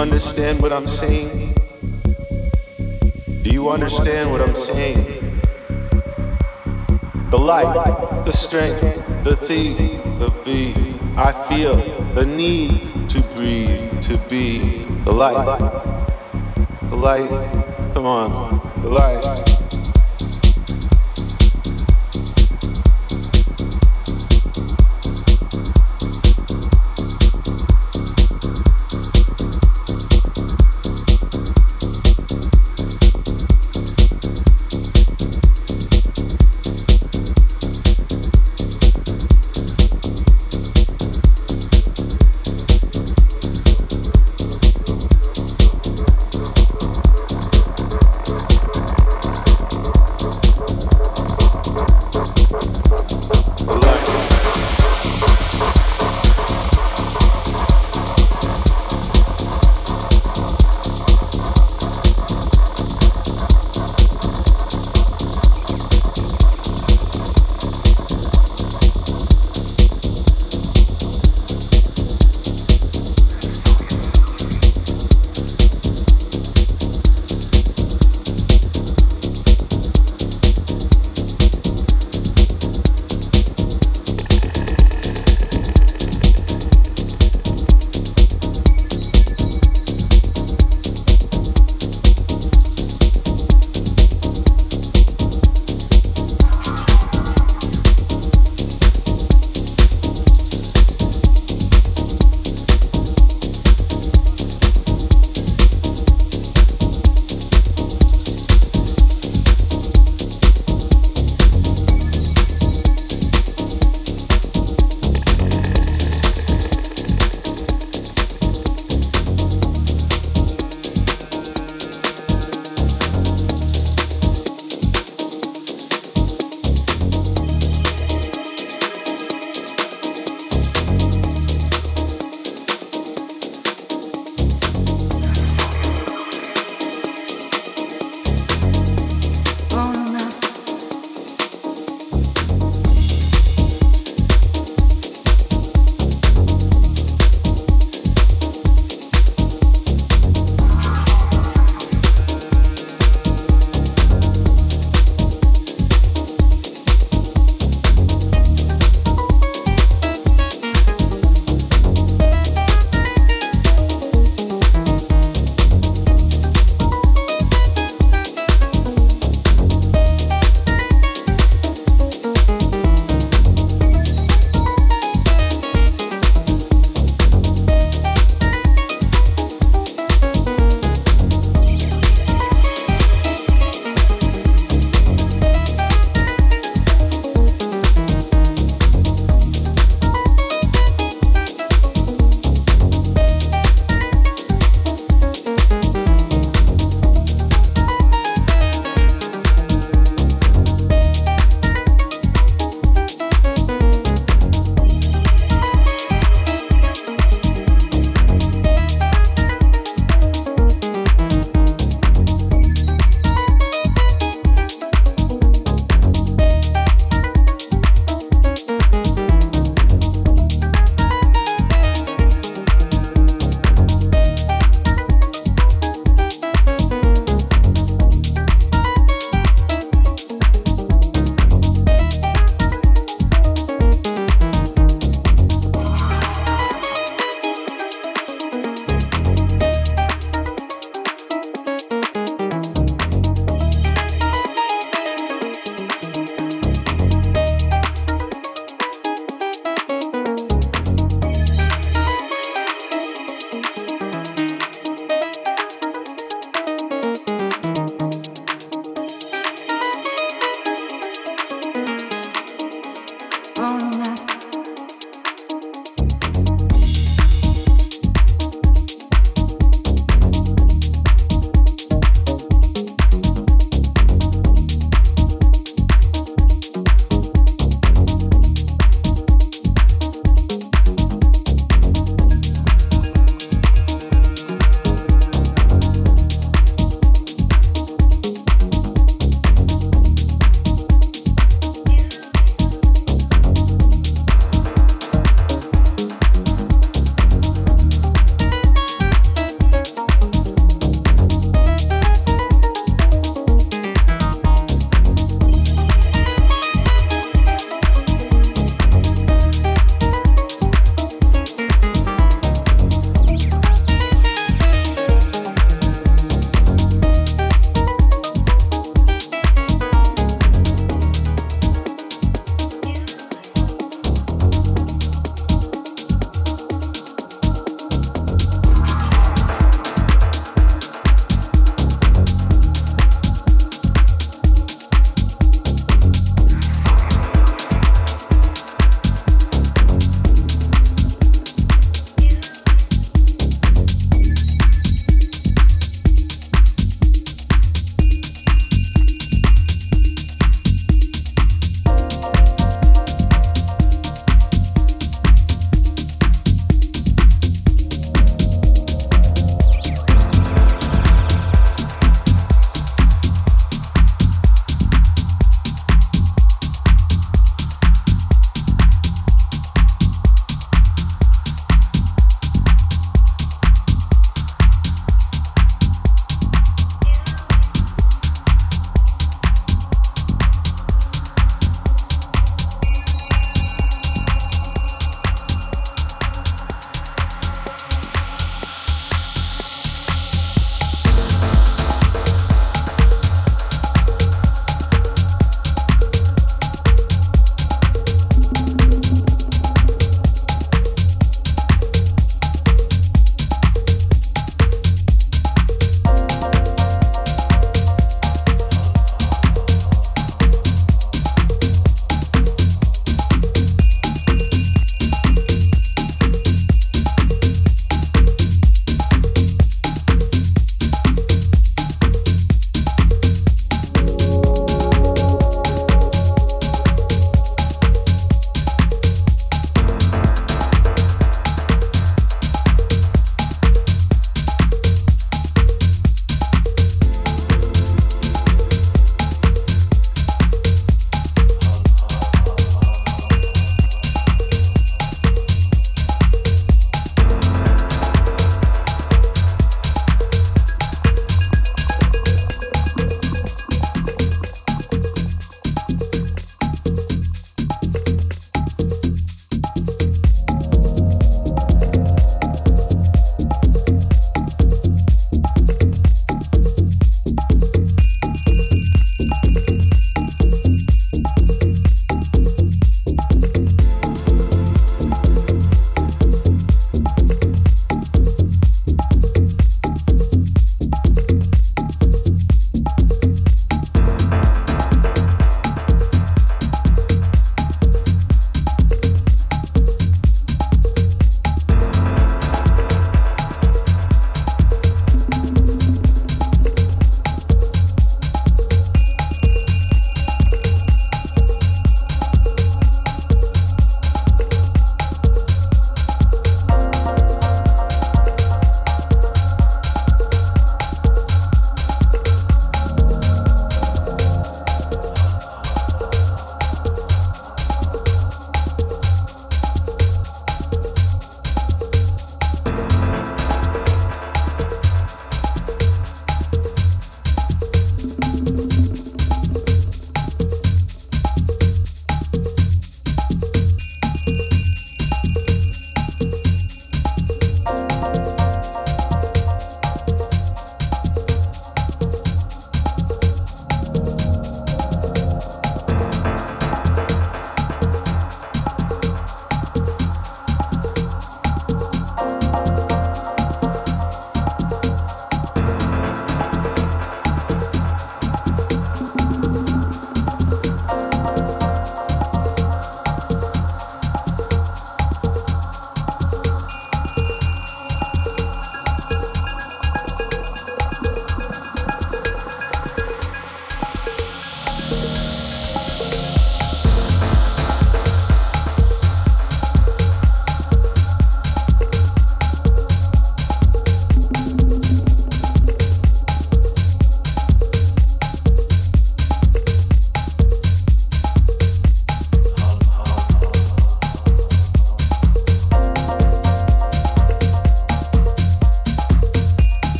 understand what I'm saying? Do you understand what I'm saying? The light, the strength, the T, the B. I feel the need to breathe, to be the light. The light, come on, the light.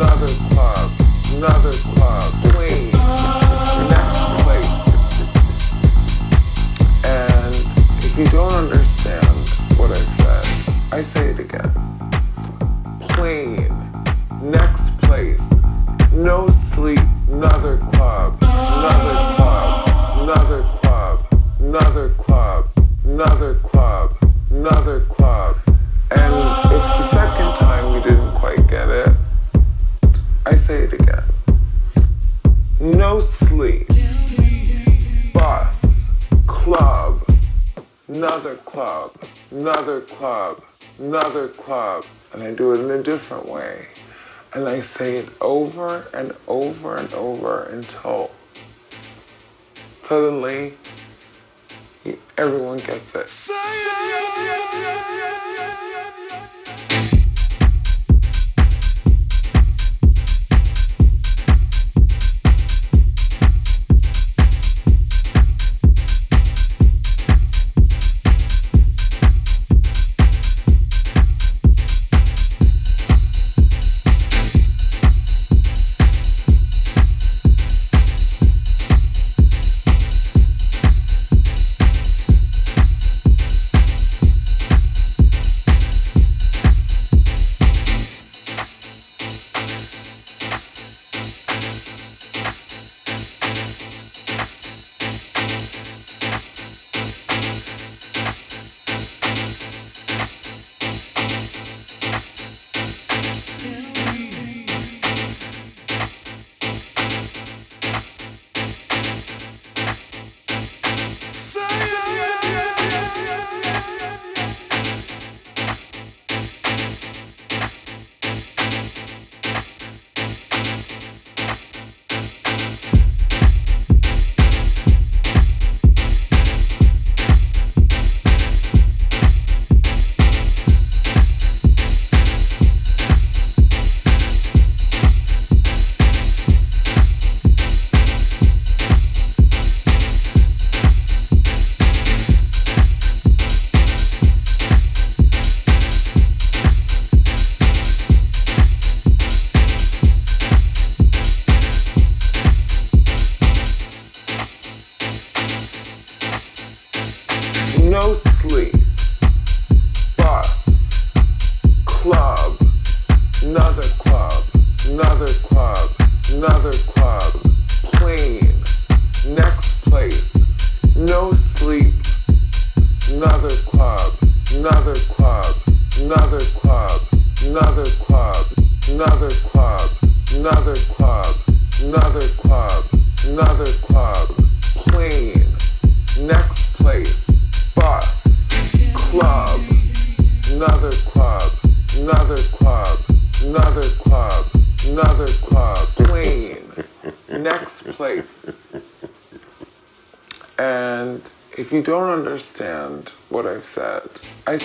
another club, another club.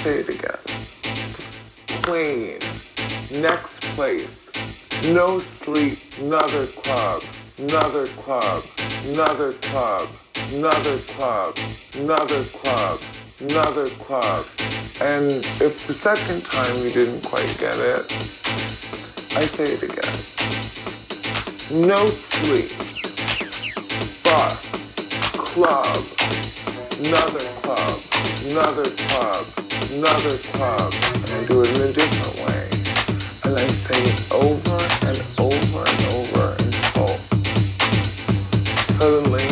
say it again. Clean. Next place. No sleep. Another club. Another club. Another club. Another club. Another club. Another club. And if the second time you didn't quite get it, I say it again. No sleep. Bus. Club. Another club. Another club another club and do it in a different way. And I say it over and over and over until suddenly